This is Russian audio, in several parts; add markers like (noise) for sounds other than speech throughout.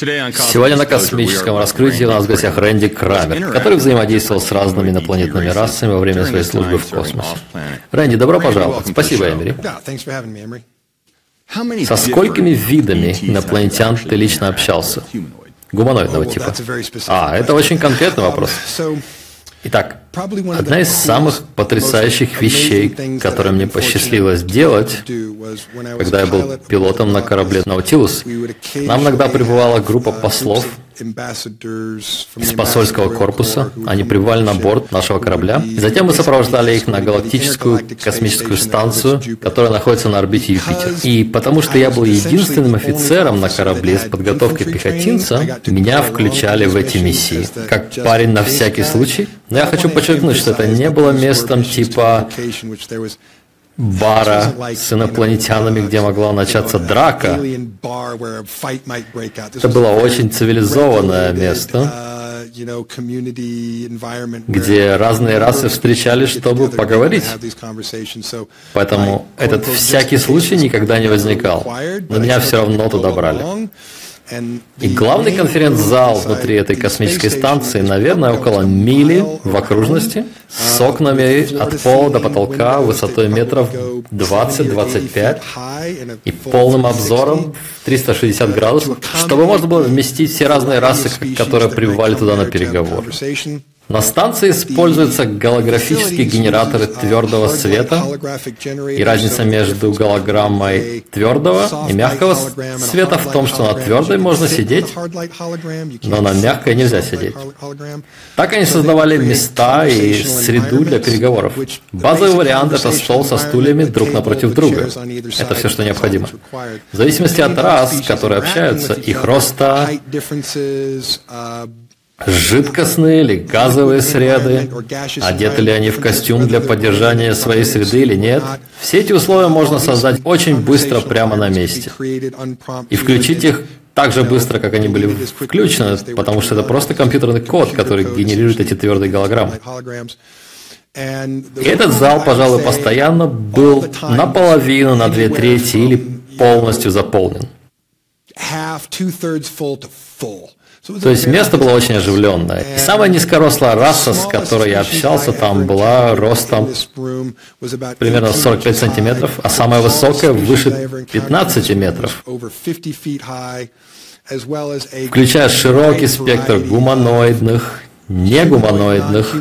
Сегодня на космическом раскрытии у нас в гостях Рэнди Крамер, который взаимодействовал с разными инопланетными расами во время своей службы в космосе. Рэнди, добро пожаловать. Спасибо, Эмери. Со сколькими видами инопланетян ты лично общался? Гуманоидного типа. А, это очень конкретный вопрос. Итак, одна из самых потрясающих вещей, которые мне посчастливилось делать, когда я был пилотом на корабле «Наутилус», нам иногда прибывала группа послов из посольского корпуса. Они прибывали на борт нашего корабля. И затем мы сопровождали их на галактическую космическую станцию, которая находится на орбите Юпитер. И потому что я был единственным офицером на корабле с подготовкой пехотинца, меня включали в эти миссии. Как парень на всякий случай. Но я хочу подчеркнуть, что это не было местом типа бара с инопланетянами, где могла начаться драка. Это было очень цивилизованное место, где разные расы встречались, чтобы поговорить. Поэтому этот всякий случай никогда не возникал. Но меня все равно туда брали. И главный конференц-зал внутри этой космической станции, наверное, около мили в окружности, с окнами от пола до потолка высотой метров 20-25 и полным обзором в 360 градусов, чтобы можно было вместить все разные расы, которые прибывали туда на переговоры. На станции используются голографические генераторы твердого света, и разница между голограммой твердого и мягкого света в том, что на твердой можно сидеть, но на мягкой нельзя сидеть. Так они создавали места и среду для переговоров. Базовый вариант – это стол со стульями друг напротив друга. Это все, что необходимо. В зависимости от рас, которые общаются, их роста, жидкостные или газовые среды, одеты ли они в костюм для поддержания своей среды или нет. Все эти условия можно создать очень быстро прямо на месте. И включить их так же быстро, как они были включены, потому что это просто компьютерный код, который генерирует эти твердые голограммы. И этот зал, пожалуй, постоянно был наполовину, на две трети или полностью заполнен. То есть место было очень оживленное. И самая низкорослая раса, с которой я общался, там была ростом примерно 45 сантиметров, а самая высокая выше 15 метров, включая широкий спектр гуманоидных, негуманоидных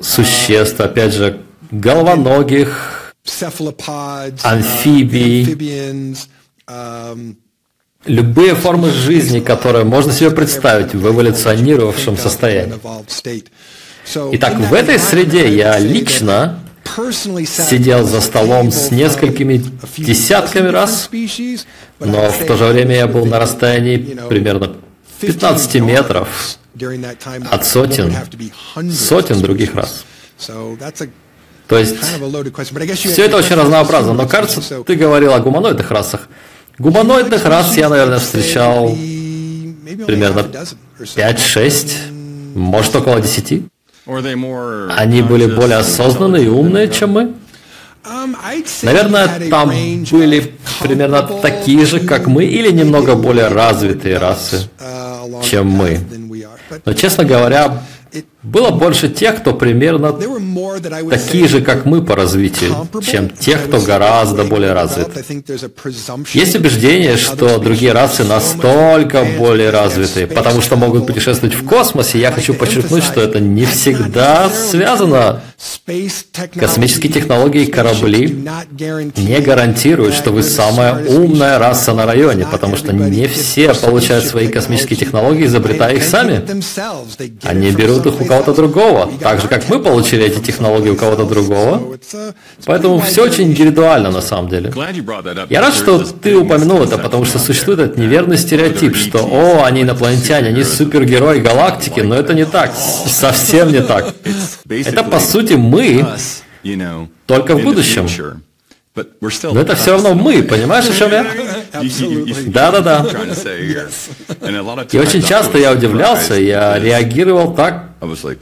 существ, опять же, головоногих, амфибий, любые формы жизни, которые можно себе представить в эволюционировавшем состоянии. Итак, в этой среде я лично сидел за столом с несколькими десятками раз, но в то же время я был на расстоянии примерно 15 метров от сотен, сотен других раз. То есть, все это очень разнообразно, но кажется, ты говорил о гуманоидных расах. Гуманоидных рас я, наверное, встречал примерно 5-6, может около 10. Они были более осознанные и умные, чем мы. Наверное, там были примерно такие же, как мы, или немного более развитые расы, чем мы. Но, честно говоря, было больше тех, кто примерно такие же, как мы по развитию, чем тех, кто гораздо более развит. Есть убеждение, что другие расы настолько более развиты, потому что могут путешествовать в космосе. Я хочу подчеркнуть, что это не всегда связано. Космические технологии и корабли не гарантируют, что вы самая умная раса на районе, потому что не все получают свои космические технологии, изобретая их сами. Они берут их у кого-то другого, так же, как мы получили эти технологии у кого-то другого. Поэтому все очень индивидуально на самом деле. Я рад, что ты упомянул это, потому что существует этот неверный стереотип, что «О, они инопланетяне, они супергерои галактики», но это не так, совсем не так. Это, по сути, мы, только в будущем. Но это все равно мы, понимаешь, о чем я? Да-да-да. И очень часто я удивлялся, я реагировал так, I was like,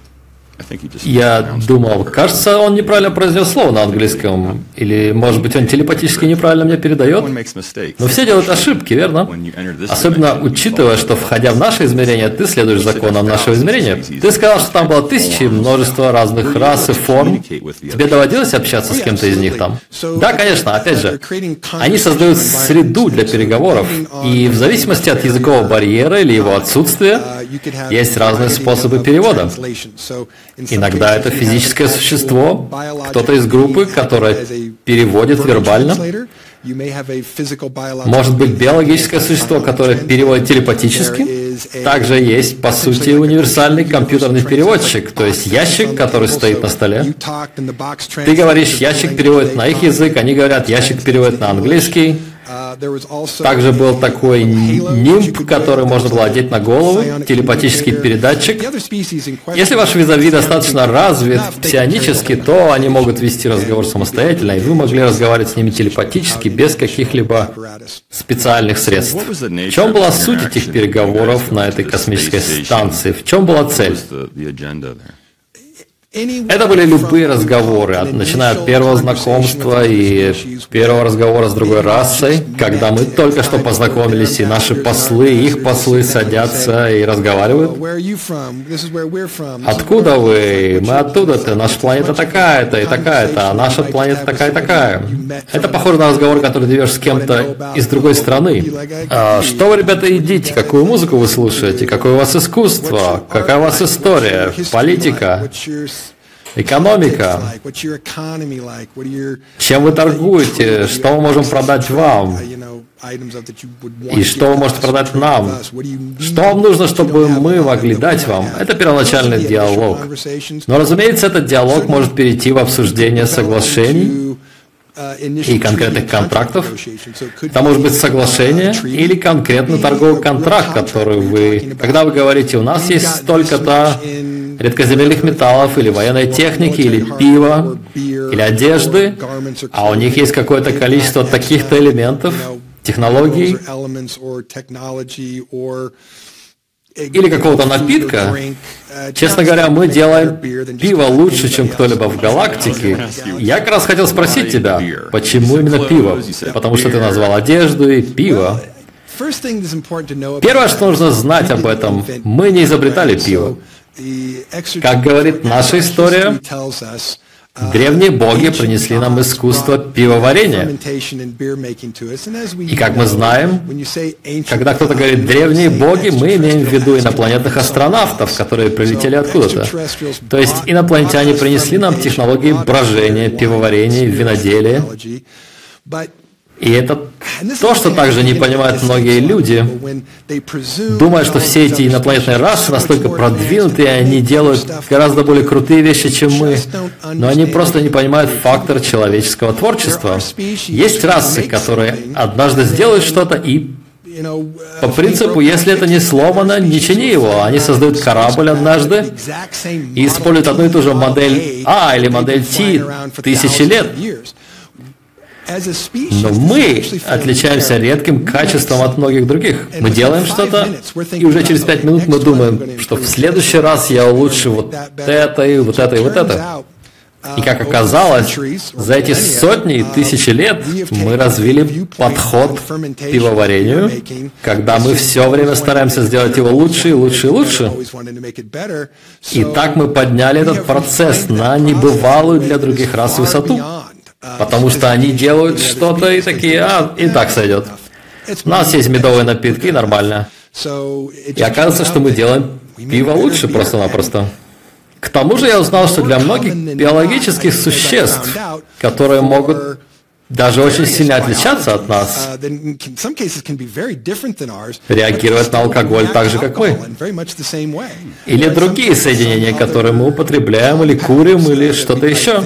Я думал, кажется, он неправильно произнес слово на английском, или, может быть, он телепатически неправильно мне передает. Но все делают ошибки, верно? Особенно учитывая, что, входя в наше измерение, ты следуешь законам нашего измерения. Ты сказал, что там было тысячи, множество разных рас и форм. Тебе доводилось общаться с кем-то из них там? Да, конечно, опять же. Они создают среду для переговоров, и в зависимости от языкового барьера или его отсутствия, есть разные способы перевода. Иногда это физическое существо, кто-то из группы, которое переводит вербально. Может быть биологическое существо, которое переводит телепатически. Также есть, по сути, универсальный компьютерный переводчик, то есть ящик, который стоит на столе. Ты говоришь, ящик переводит на их язык, они говорят, ящик переводит на английский. Также был такой нимб, который можно было одеть на голову, телепатический передатчик. Если ваш визави достаточно развит псионически, то они могут вести разговор самостоятельно, и вы могли разговаривать с ними телепатически без каких-либо специальных средств. В чем была суть этих переговоров на этой космической станции? В чем была цель? Это были любые разговоры, начиная от первого знакомства и первого разговора с другой расой, когда мы только что познакомились, и наши послы, их послы садятся и разговаривают. Откуда вы? Мы оттуда-то. Наша планета такая-то и такая-то, а наша планета такая-такая. Это похоже на разговор, который ты ведешь с кем-то из другой страны. А что вы, ребята, едите? Какую музыку вы слушаете? Какое у вас искусство? Какая у вас история? Политика? Экономика. Чем вы торгуете? Что мы можем продать вам? И что вы можете продать нам? Что вам нужно, чтобы мы могли дать вам? Это первоначальный диалог. Но, разумеется, этот диалог может перейти в обсуждение соглашений и конкретных контрактов. Это может быть соглашение или конкретно торговый контракт, который вы... Когда вы говорите, у нас есть столько-то редкоземельных металлов, или военной техники, или пива, или одежды, а у них есть какое-то количество таких-то элементов, технологий, или какого-то напитка, честно говоря, мы делаем пиво лучше, чем кто-либо в галактике. Я как раз хотел спросить тебя, почему именно пиво? Потому что ты назвал одежду и пиво. Первое, что нужно знать об этом, мы не изобретали пиво. Как говорит наша история, Древние боги принесли нам искусство пивоварения. И как мы знаем, когда кто-то говорит «древние боги», мы имеем в виду инопланетных астронавтов, которые прилетели откуда-то. То есть инопланетяне принесли нам технологии брожения, пивоварения, виноделия. И это то, что также не понимают многие люди, думая, что все эти инопланетные расы настолько продвинутые, они делают гораздо более крутые вещи, чем мы, но они просто не понимают фактор человеческого творчества. Есть расы, которые однажды сделают что-то и по принципу, если это не сломано, не чини его. Они создают корабль однажды и используют одну и ту же модель А или модель T тысячи лет. Но мы отличаемся редким качеством от многих других. Мы делаем что-то, и уже через пять минут мы думаем, что в следующий раз я улучшу вот это и вот это и вот это. И как оказалось, за эти сотни и тысячи лет мы развили подход к пивоварению, когда мы все время стараемся сделать его лучше и лучше и лучше. И так мы подняли этот процесс на небывалую для других рас высоту. Потому что они делают что-то и такие, а, и так сойдет. У нас есть медовые напитки, нормально. И оказывается, что мы делаем пиво лучше просто-напросто. К тому же я узнал, что для многих биологических существ, которые могут даже очень сильно отличаться от нас, реагировать на алкоголь так же, как мы. Или другие соединения, которые мы употребляем, или (laughs) курим, или что-то еще.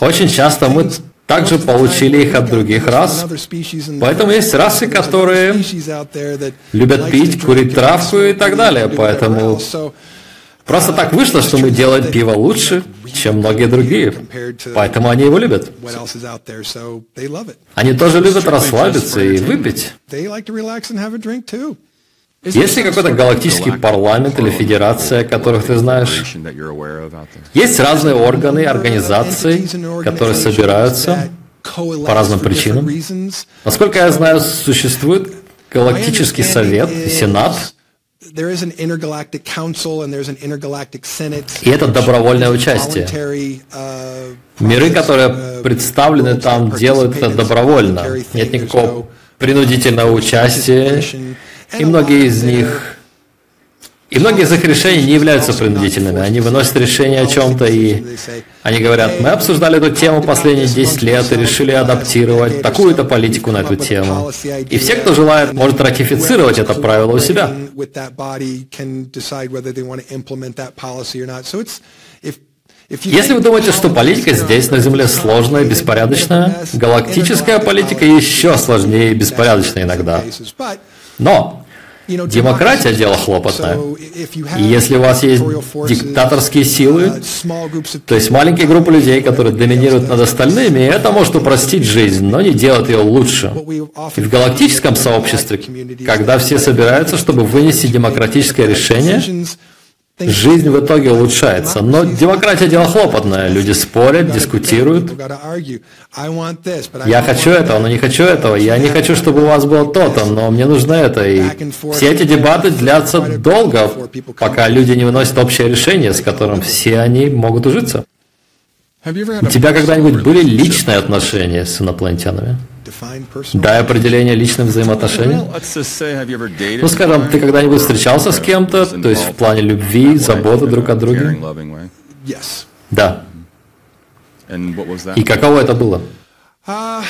Очень часто мы также получили их от других рас. Поэтому есть расы, которые любят пить, курить травку и так далее. Поэтому Просто так вышло, что мы делаем пиво лучше, чем многие другие. Поэтому они его любят. Они тоже любят расслабиться и выпить. Есть ли какой-то галактический парламент или федерация, которых ты знаешь? Есть разные органы, организации, которые собираются по разным причинам. Насколько я знаю, существует Галактический совет и Сенат, и это добровольное участие. Uh, Миры, которые uh, представлены там, делают это добровольно. Нет никакого принудительного участия. И многие из них и многие из их решений не являются принудительными. Они выносят решение о чем-то, и они говорят, мы обсуждали эту тему последние 10 лет и решили адаптировать такую-то политику на эту тему. И все, кто желает, может ратифицировать это правило у себя. Если вы думаете, что политика здесь, на Земле, сложная и беспорядочная, галактическая политика еще сложнее и беспорядочная иногда. Но Демократия – дело хлопотное. И если у вас есть диктаторские силы, то есть маленькие группы людей, которые доминируют над остальными, это может упростить жизнь, но не делать ее лучше. И в галактическом сообществе, когда все собираются, чтобы вынести демократическое решение, Жизнь в итоге улучшается. Но демократия дело хлопотное. Люди спорят, дискутируют. Я хочу этого, но не хочу этого. Я не хочу, чтобы у вас было то-то, но мне нужно это. И все эти дебаты длятся долго, пока люди не выносят общее решение, с которым все они могут ужиться. У тебя когда-нибудь были личные отношения с инопланетянами? Дай определение личным взаимоотношениям. Ну, скажем, ты когда-нибудь встречался с кем-то, то есть в плане любви, заботы друг о друге? Да. И каково это было? Uh,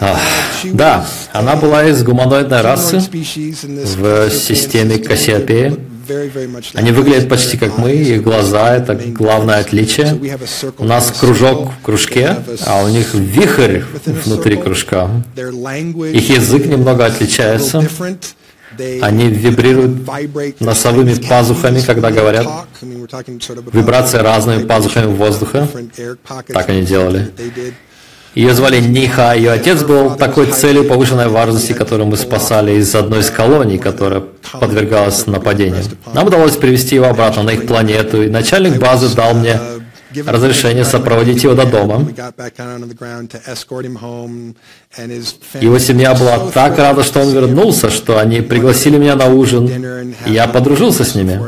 а, да, она была из гуманоидной расы в системе Кассиопея. Они выглядят почти как мы, их глаза – это главное отличие. У нас кружок в кружке, а у них вихрь внутри кружка. Их язык немного отличается. Они вибрируют носовыми пазухами, когда говорят. Вибрации разными пазухами воздуха. Так они делали. Ее звали Ниха, ее отец был такой целью повышенной важности, которую мы спасали из одной из колоний, которая подвергалась нападению. Нам удалось привести его обратно на их планету, и начальник базы дал мне разрешение сопроводить его до дома. Его семья была так рада, что он вернулся, что они пригласили меня на ужин, и я подружился с ними.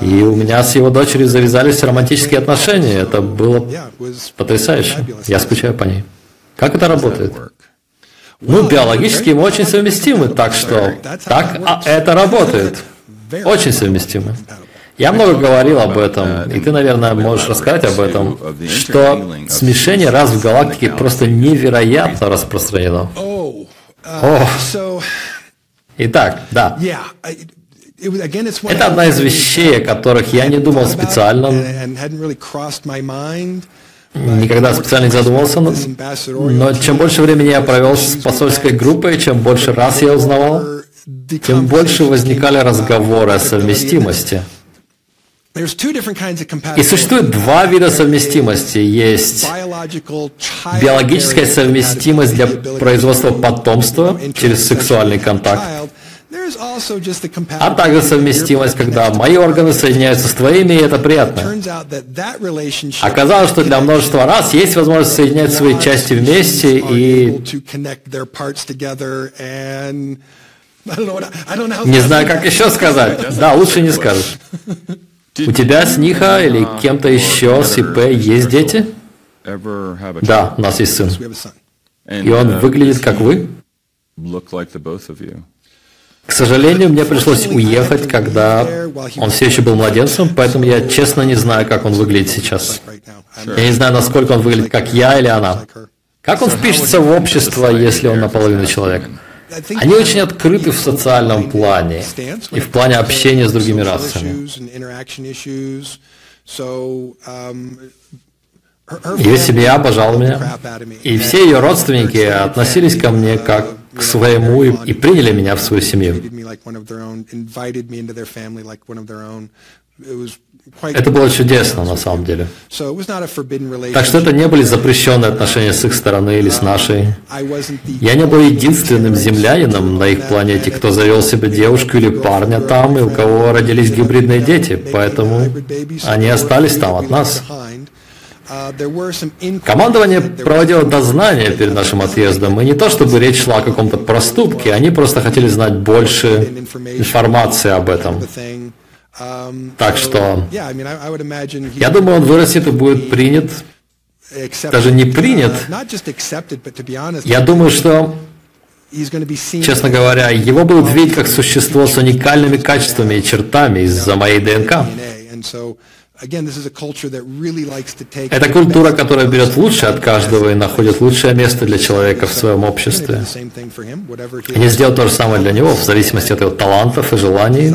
И у меня с его дочерью завязались романтические отношения. Это было потрясающе. Я скучаю по ней. Как это работает? Ну, биологически мы очень совместимы, так что так а это работает. Очень совместимы. Я много говорил об этом, и ты, наверное, можешь рассказать об этом, что смешение раз в галактике просто невероятно распространено. О. Итак, да. Это одна из вещей, о которых я не думал специально, никогда специально не задумывался, но, но чем больше времени я провел с посольской группой, чем больше раз я узнавал, тем больше возникали разговоры о совместимости. И существует два вида совместимости. Есть биологическая совместимость для производства потомства через сексуальный контакт, а также совместимость, когда мои органы соединяются с твоими, и это приятно. Оказалось, что для множества раз есть возможность соединять свои части вместе и... Не знаю, как еще сказать. Да, лучше не скажешь. У тебя с Ниха или кем-то еще с ИП есть дети? Да, у нас есть сын. И он выглядит как вы? К сожалению, мне пришлось уехать, когда он все еще был младенцем, поэтому я честно не знаю, как он выглядит сейчас. Я не знаю, насколько он выглядит, как я или она. Как он впишется в общество, если он наполовину человек? Они очень открыты в социальном плане и в плане общения с другими расами. Ее семья обожала меня, и все ее родственники относились ко мне как к своему и, и приняли меня в свою семью. Это было чудесно, на самом деле. Так что это не были запрещенные отношения с их стороны или с нашей. Я не был единственным землянином на их планете, кто завел себе девушку или парня там, и у кого родились гибридные дети, поэтому они остались там от нас. Командование проводило дознание перед нашим отъездом, и не то чтобы речь шла о каком-то проступке, они просто хотели знать больше информации об этом. Так что, я думаю, он вырастет и будет принят, даже не принят. Я думаю, что Честно говоря, его будут видеть как существо с уникальными качествами и чертами из-за моей ДНК. Это культура, которая берет лучшее от каждого и находит лучшее место для человека в своем обществе. Они сделают то же самое для него, в зависимости от его талантов и желаний,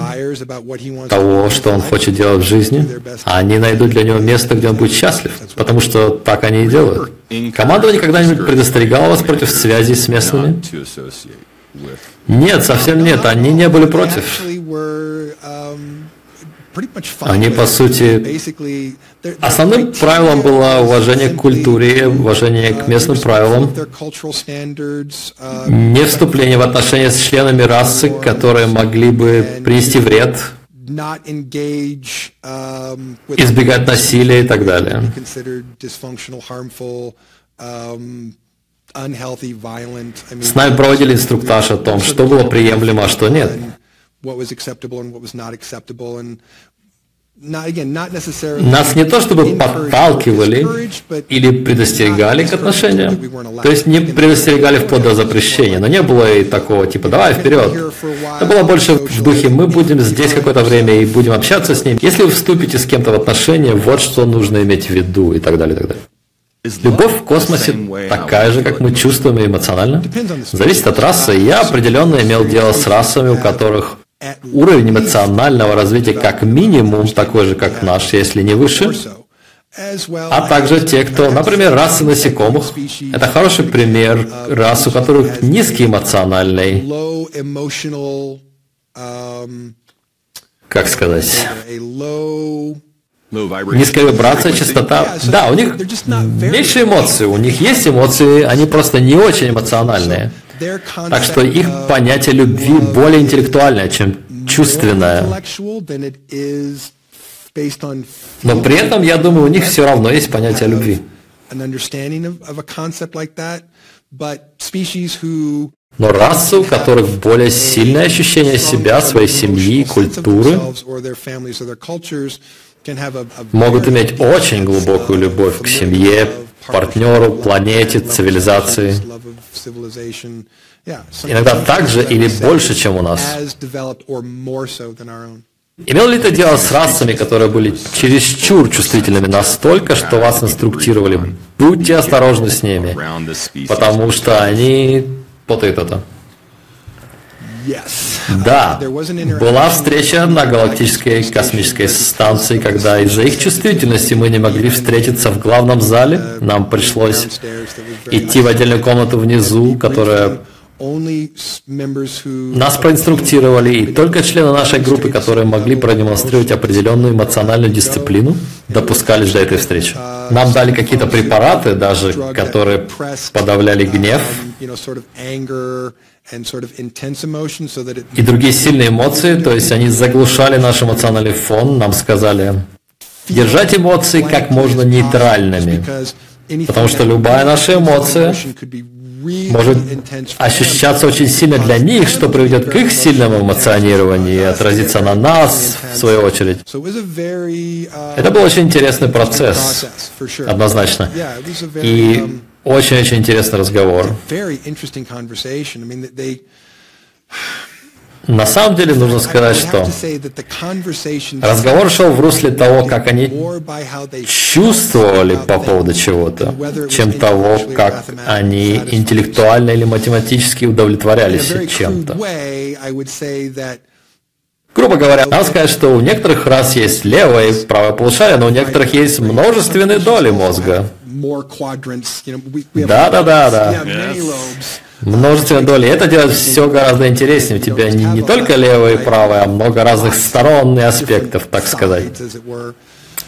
того, что он хочет делать в жизни. А они найдут для него место, где он будет счастлив, потому что так они и делают. Командование когда-нибудь предостерегало вас против связи с местными? Нет, совсем нет, они не были против. Они, по сути, основным правилом было уважение к культуре, уважение к местным правилам, не вступление в отношения с членами расы, которые могли бы принести вред, избегать насилия и так далее. С нами проводили инструктаж о том, что было приемлемо, а что нет. Нас не то чтобы подталкивали или предостерегали к отношениям, то есть не предостерегали вплоть до запрещения, но не было и такого типа «давай вперед». Это было больше в духе «мы будем здесь какое-то время и будем общаться с ним». Если вы вступите с кем-то в отношения, вот что нужно иметь в виду и так далее, и так далее. Любовь в космосе такая же, как мы чувствуем эмоционально. Зависит от расы. Я определенно имел дело с расами, у которых уровень эмоционального развития как минимум такой же, как наш, если не выше, а также те, кто, например, расы насекомых. Это хороший пример рас, у которых низкий эмоциональный, как сказать, Низкая вибрация, частота. Да, у них меньше эмоций, у них есть эмоции, они просто не очень эмоциональные. Так что их понятие любви более интеллектуальное, чем чувственное. Но при этом, я думаю, у них все равно есть понятие любви. Но расы, у которых более сильное ощущение себя, своей семьи, культуры, могут иметь очень глубокую любовь к семье, партнеру, планете, цивилизации. Иногда так же или больше, чем у нас. Имел ли это дело с расами, которые были чересчур чувствительными настолько, что вас инструктировали? Будьте осторожны с ними, потому что они потают это. Да, была встреча на галактической космической станции, когда из-за их чувствительности мы не могли встретиться в главном зале. Нам пришлось идти в отдельную комнату внизу, которая нас проинструктировали, и только члены нашей группы, которые могли продемонстрировать определенную эмоциональную дисциплину, допускались до этой встречи. Нам дали какие-то препараты даже, которые подавляли гнев и другие сильные эмоции, то есть они заглушали наш эмоциональный фон, нам сказали держать эмоции как можно нейтральными, потому что любая наша эмоция может ощущаться очень сильно для них, что приведет к их сильному эмоционированию и отразится на нас, в свою очередь. Это был очень интересный процесс, однозначно. И очень-очень интересный разговор. На самом деле нужно сказать, что разговор шел в русле того, как они чувствовали по поводу чего-то, чем того, как они интеллектуально или математически удовлетворялись чем-то. Грубо говоря, надо сказать, что у некоторых рас есть левое и правое полушарие, но у некоторых есть множественные доли мозга. Да, да, да, да. Множественные доли. Это делает все гораздо интереснее. У тебя не, не только левое и правое, а много разных сторон и аспектов, так сказать.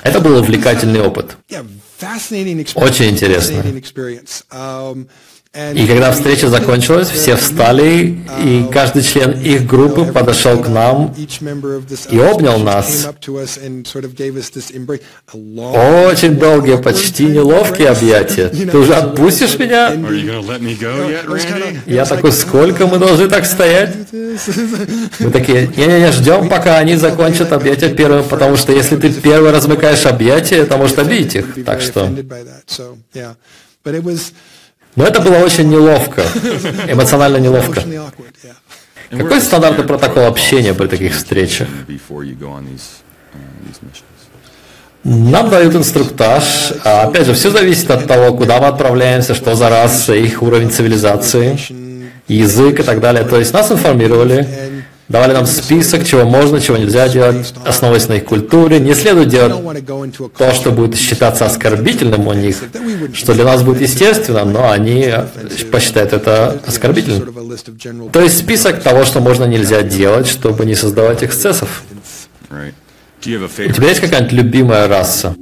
Это был увлекательный опыт. Очень интересно. И когда встреча закончилась, все встали, и каждый член их группы подошел к нам и обнял нас. Очень долгие, почти неловкие объятия. Ты уже отпустишь меня? Я такой, сколько мы должны так стоять? Мы такие, не-не-не, ждем, пока они закончат объятия первым, потому что если ты первый размыкаешь объятия, это может обидеть их. Так что... Но это было очень неловко, эмоционально неловко. Какой стандартный протокол общения при таких встречах? Нам дают инструктаж. А, опять же, все зависит от того, куда мы отправляемся, что за раса, их уровень цивилизации, язык и так далее. То есть нас информировали, давали нам список, чего можно, чего нельзя делать, основываясь на их культуре. Не следует делать то, что будет считаться оскорбительным у них, что для нас будет естественно, но они посчитают это оскорбительным. То есть список того, что можно нельзя делать, чтобы не создавать эксцессов. У тебя есть какая-нибудь любимая раса?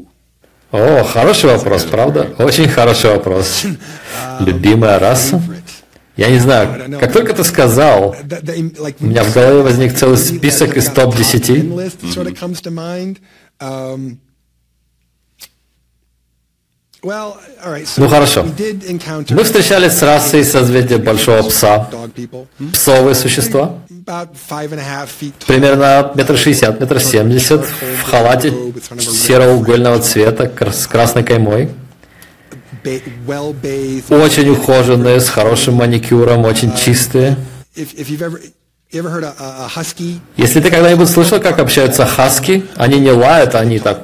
О, хороший вопрос, правда? Очень хороший вопрос. Любимая раса? Я не знаю, как только ты сказал, у меня в голове возник целый список из топ-10. Ну хорошо. Мы встречались с расой созвездия Большого Пса. Псовые существа. Примерно метр шестьдесят, метр семьдесят, в халате серого угольного цвета с красной каймой. Очень ухоженные, с хорошим маникюром, очень чистые. Если ты когда-нибудь слышал, как общаются хаски, они не лают, они так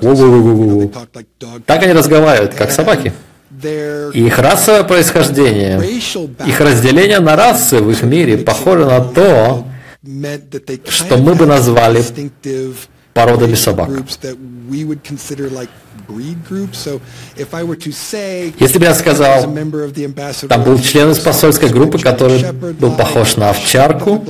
Так они разговаривают, как собаки. их расовое происхождение, их разделение на расы в их мире похоже на то, что мы бы назвали породами собак. Если бы я сказал, там был член из посольской группы, который был похож на овчарку,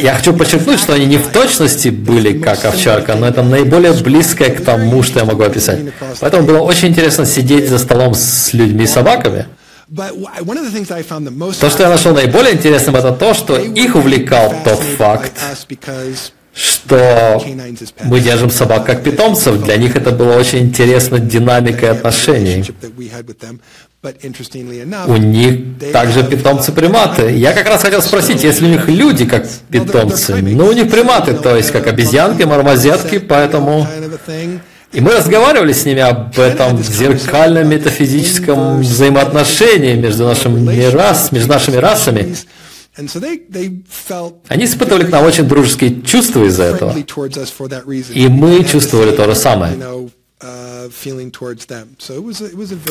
я хочу подчеркнуть, что они не в точности были как овчарка, но это наиболее близкое к тому, что я могу описать. Поэтому было очень интересно сидеть за столом с людьми и собаками. То, что я нашел наиболее интересным, это то, что их увлекал тот факт, что мы держим собак как питомцев. Для них это было очень интересно динамикой отношений. У них также питомцы приматы. Я как раз хотел спросить, если у них люди как питомцы, ну у них приматы, то есть как обезьянки, мармозетки, поэтому... И мы разговаривали с ними об этом зеркальном метафизическом взаимоотношении между нашими, рас, между нашими расами. Они испытывали к нам очень дружеские чувства из-за этого. И мы чувствовали то же самое. Uh,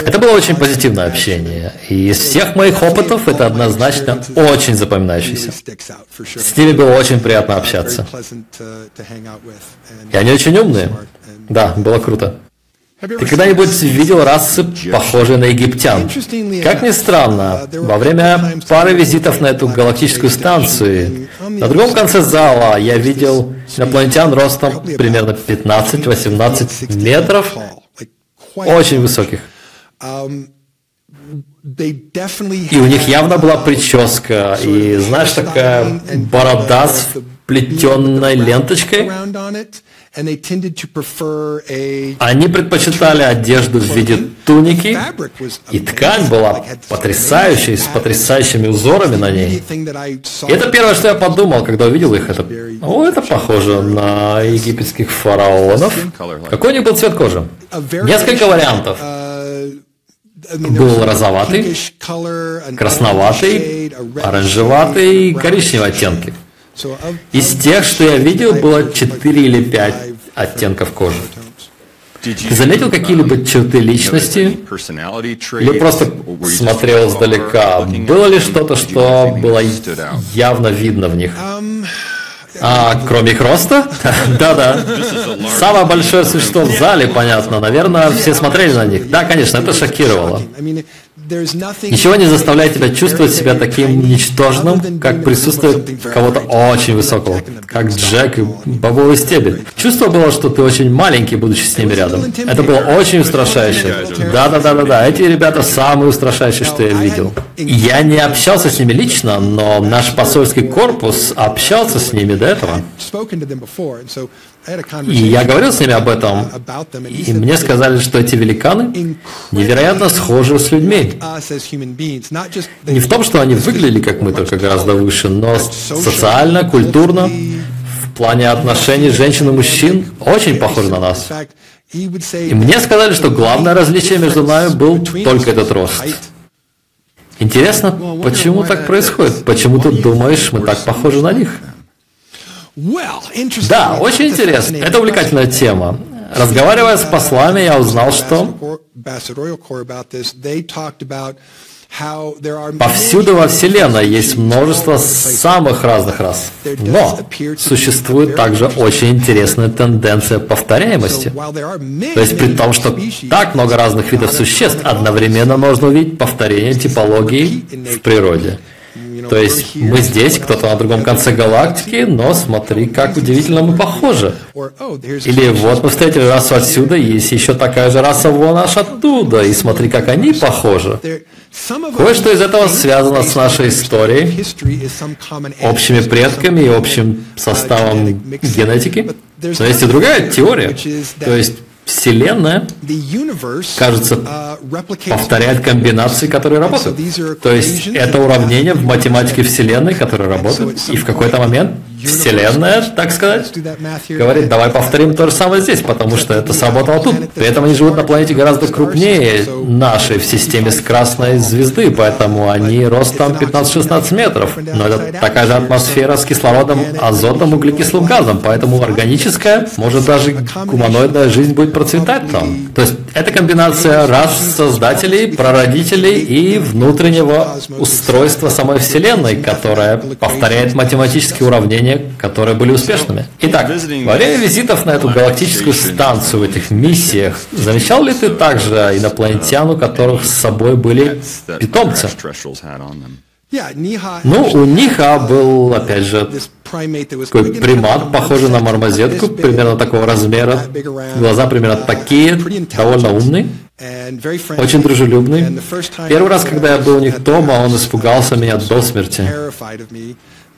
это было очень позитивное общение. И из всех моих опытов это однозначно очень запоминающийся. С ними было очень приятно общаться. И они очень умные. Да, было круто. Ты когда-нибудь видел расы, похожие на египтян? Как ни странно, во время пары визитов на эту галактическую станцию, на другом конце зала я видел инопланетян ростом примерно 15-18 метров, очень высоких. И у них явно была прическа, и знаешь, такая борода с плетенной ленточкой. Они предпочитали одежду в виде туники, и ткань была потрясающей, с потрясающими узорами на ней. И это первое, что я подумал, когда увидел их. Это, о, это похоже на египетских фараонов. Какой у них был цвет кожи? Несколько вариантов. Был розоватый, красноватый, оранжеватый, коричневый оттенки. Из тех, что я видел, было 4 или 5 оттенков кожи. Ты заметил какие-либо черты личности? Или просто смотрел издалека? Было ли что-то, что было явно видно в них? А, кроме их роста? (laughs) Да-да. Самое большое существо в зале, понятно. Наверное, все смотрели на них. Да, конечно, это шокировало. Ничего не заставляет тебя чувствовать себя таким ничтожным, как присутствие кого-то очень высокого, как Джек и бобовый стебель. Чувство было, что ты очень маленький, будучи с ними рядом. Это было очень устрашающе. Да-да-да-да-да, эти ребята самые устрашающие, что я видел. Я не общался с ними лично, но наш посольский корпус общался с ними до этого. И я говорил с ними об этом, и мне сказали, что эти великаны невероятно схожи с людьми. Не в том, что они выглядели как мы, только гораздо выше, но социально, культурно, в плане отношений женщин и мужчин очень похожи на нас. И мне сказали, что главное различие между нами был только этот рост. Интересно, почему так происходит? Почему ты думаешь, мы так похожи на них? Да, очень интересно. Это увлекательная тема. Разговаривая с послами, я узнал, что Повсюду во Вселенной есть множество самых разных рас. Но существует также очень интересная тенденция повторяемости. То есть при том, что так много разных видов существ, одновременно можно увидеть повторение типологии в природе. То есть мы здесь, кто-то на другом конце галактики, но смотри, как удивительно мы похожи. Или вот мы встретили расу отсюда, есть еще такая же раса вон аж оттуда, и смотри, как они похожи. Кое-что из этого связано с нашей историей, общими предками и общим составом генетики. Но есть и другая теория. То есть Вселенная, кажется, повторяет комбинации, которые работают. То есть это уравнение в математике (laughs) Вселенной, которые работают, и в какой-то момент Вселенная, так сказать, говорит, давай повторим то же самое здесь, потому что это сработало тут. При этом они живут на планете гораздо крупнее нашей в системе с красной звезды, поэтому они ростом 15-16 метров. Но это такая же атмосфера с кислородом, азотом, углекислым газом, поэтому органическая, может даже гуманоидная жизнь будет процветать там. То есть это комбинация рас создателей, прародителей и внутреннего устройства самой Вселенной, которая повторяет математические уравнения которые были успешными. Итак, во время визитов на эту галактическую станцию в этих миссиях, замечал ли ты также инопланетян, у которых с собой были питомцы? Ну, у Ниха был, опять же, такой примат, похожий на мармозетку, примерно такого размера, глаза примерно такие, довольно умный, очень дружелюбный. Первый раз, когда я был у них дома, он испугался меня до смерти.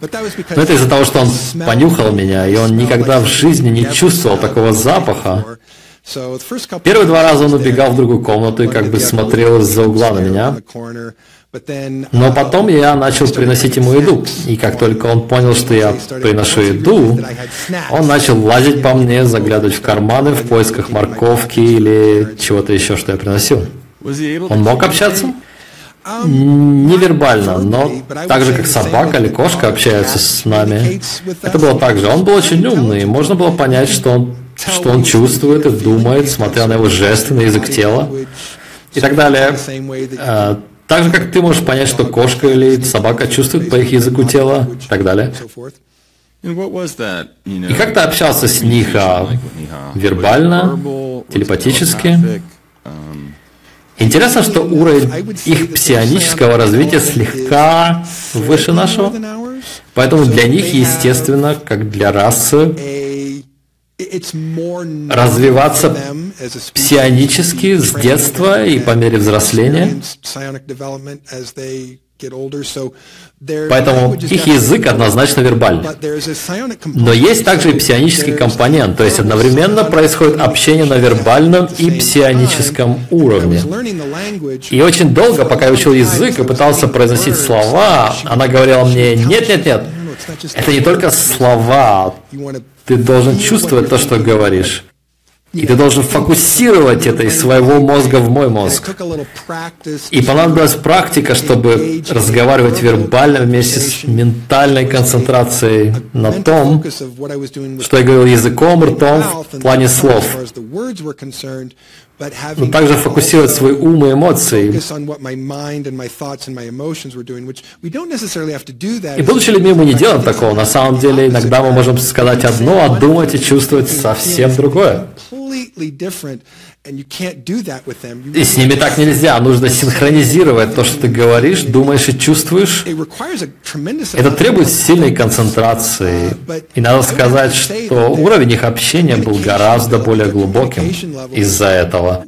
Но это из-за того, что он понюхал меня, и он никогда в жизни не чувствовал такого запаха. Первые два раза он убегал в другую комнату и как бы смотрел из-за угла на меня. Но потом я начал приносить ему еду. И как только он понял, что я приношу еду, он начал лазить по мне, заглядывать в карманы в поисках морковки или чего-то еще, что я приносил. Он мог общаться? Невербально, но так же, как собака или кошка общаются с нами. Это было так же. Он был очень умный, можно было понять, что он, что он чувствует и думает, смотря на его жесты, на язык тела и так далее. А, так же, как ты можешь понять, что кошка или собака чувствует по их языку тела и так далее. И как ты общался с Ниха? Вербально? Телепатически? Интересно, что уровень их псионического развития слегка выше нашего. Поэтому для них, естественно, как для расы, развиваться псионически с детства и по мере взросления. Поэтому их язык однозначно вербальный. Но есть также и псионический компонент, то есть одновременно происходит общение на вербальном и псионическом уровне. И очень долго, пока я учил язык и пытался произносить слова, она говорила мне, нет-нет-нет, это не только слова, ты должен чувствовать то, что говоришь. И ты должен фокусировать это из своего мозга в мой мозг. И понадобилась практика, чтобы разговаривать вербально вместе с ментальной концентрацией на том, что я говорил языком, ртом в плане слов но также фокусировать свой ум и эмоции. И будучи людьми, мы не делаем такого. На самом деле, иногда мы можем сказать одно, а думать и чувствовать совсем другое. И с ними так нельзя. Нужно синхронизировать то, что ты говоришь, думаешь и чувствуешь. Это требует сильной концентрации. И надо сказать, что уровень их общения был гораздо более глубоким из-за этого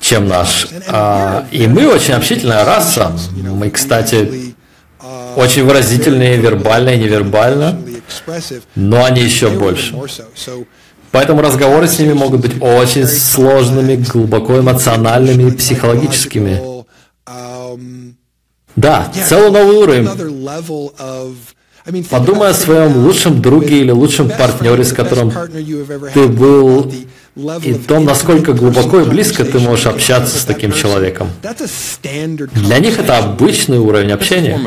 чем наш. А, и мы очень общительная раса. Мы, кстати, очень выразительные вербально и невербально, но они еще больше. Поэтому разговоры с ними могут быть очень сложными, глубоко эмоциональными и психологическими. Да, целый новый уровень. Подумай о своем лучшем друге или лучшем партнере, с которым ты был и том, насколько глубоко и близко ты можешь общаться с таким человеком. Для них это обычный уровень общения.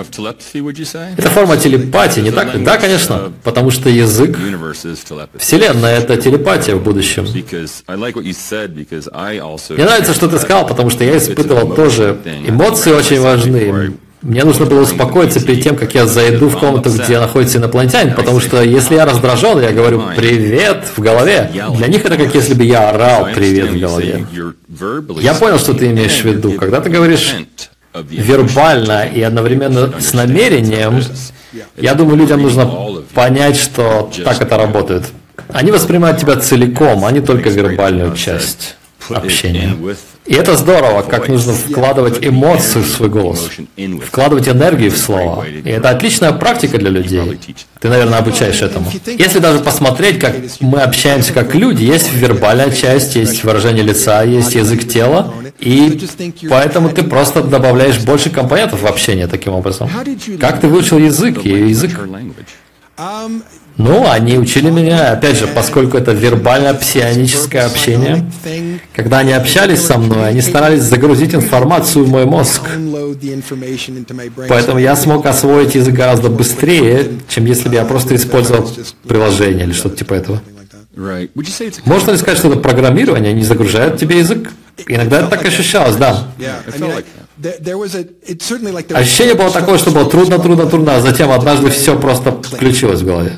Это форма телепатии, не так ли? Да, конечно, потому что язык Вселенная — это телепатия в будущем. Мне нравится, что ты сказал, потому что я испытывал тоже. Эмоции очень важны. Мне нужно было успокоиться перед тем, как я зайду в комнату, где находится инопланетянин, потому что если я раздражен, я говорю «привет» в голове. Для них это как если бы я орал «привет» в голове. Я понял, что ты имеешь в виду. Когда ты говоришь вербально и одновременно с намерением, я думаю, людям нужно понять, что так это работает. Они воспринимают тебя целиком, а не только вербальную часть общения. И это здорово, как нужно вкладывать эмоции в свой голос, вкладывать энергию в слова. И это отличная практика для людей. Ты, наверное, обучаешь этому. Если даже посмотреть, как мы общаемся как люди, есть вербальная часть, есть выражение лица, есть язык тела, и поэтому ты просто добавляешь больше компонентов в общение таким образом. Как ты выучил язык и язык? Ну, они учили меня, опять же, поскольку это вербальное псионическое общение. Когда они общались со мной, они старались загрузить информацию в мой мозг. Поэтому я смог освоить язык гораздо быстрее, чем если бы я просто использовал приложение или что-то типа этого. Можно ли сказать, что это программирование не загружает тебе язык? Иногда это так ощущалось, да. Ощущение было такое, что было трудно, трудно, трудно, а затем однажды все просто включилось в голове.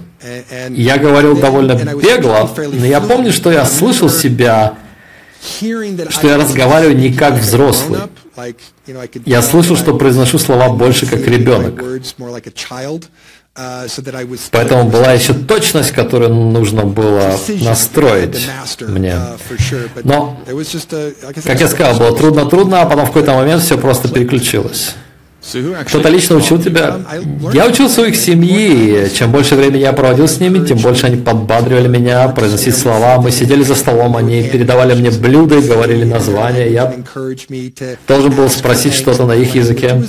Я говорил довольно бегло, но я помню, что я слышал себя, что я разговариваю не как взрослый. Я слышал, что произношу слова больше как ребенок. Поэтому была еще точность, которую нужно было настроить мне. Но, как я сказал, было трудно-трудно, а потом в какой-то момент все просто переключилось. Кто-то лично учил тебя? Я учился у их семьи. Чем больше времени я проводил с ними, тем больше они подбадривали меня произносить слова. Мы сидели за столом, они передавали мне блюда, говорили названия. Я должен был спросить что-то на их языке.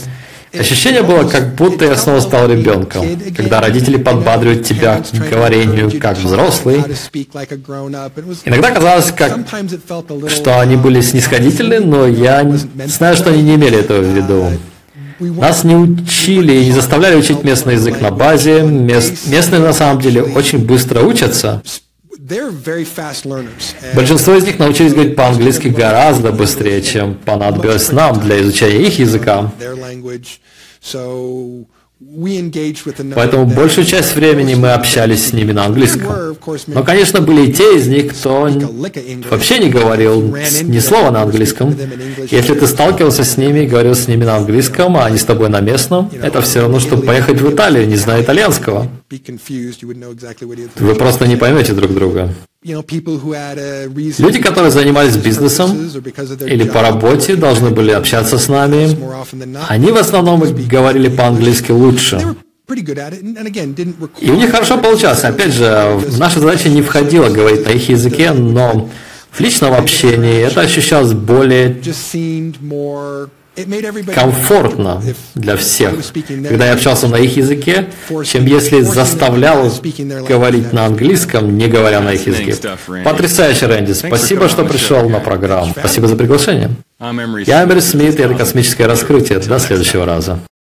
Ощущение было, как будто я снова стал ребенком, когда родители подбадривают тебя к говорению как взрослый. Иногда казалось, как, что они были снисходительны, но я знаю, что они не имели этого в виду. Нас не учили и не заставляли учить местный язык на базе. Мест, местные на самом деле очень быстро учатся. Большинство из них научились говорить по-английски гораздо быстрее, чем понадобилось нам для изучения их языка. Поэтому большую часть времени мы общались с ними на английском. Но, конечно, были и те из них, кто вообще не говорил ни слова на английском. Если ты сталкивался с ними и говорил с ними на английском, а они с тобой на местном, это все равно, что поехать в Италию, не зная итальянского. Вы просто не поймете друг друга. Люди, которые занимались бизнесом или по работе, должны были общаться с нами. Они в основном говорили по-английски лучше. И у них хорошо получалось. Опять же, наша задача не входила говорить на их языке, но в личном общении это ощущалось более комфортно для всех, когда я общался на их языке, чем если заставлял говорить на английском, не говоря на их языке. Потрясающе, Рэнди. Спасибо, что пришел на программу. Спасибо за приглашение. Я Эмери Смит, и это «Космическое раскрытие». До следующего раза.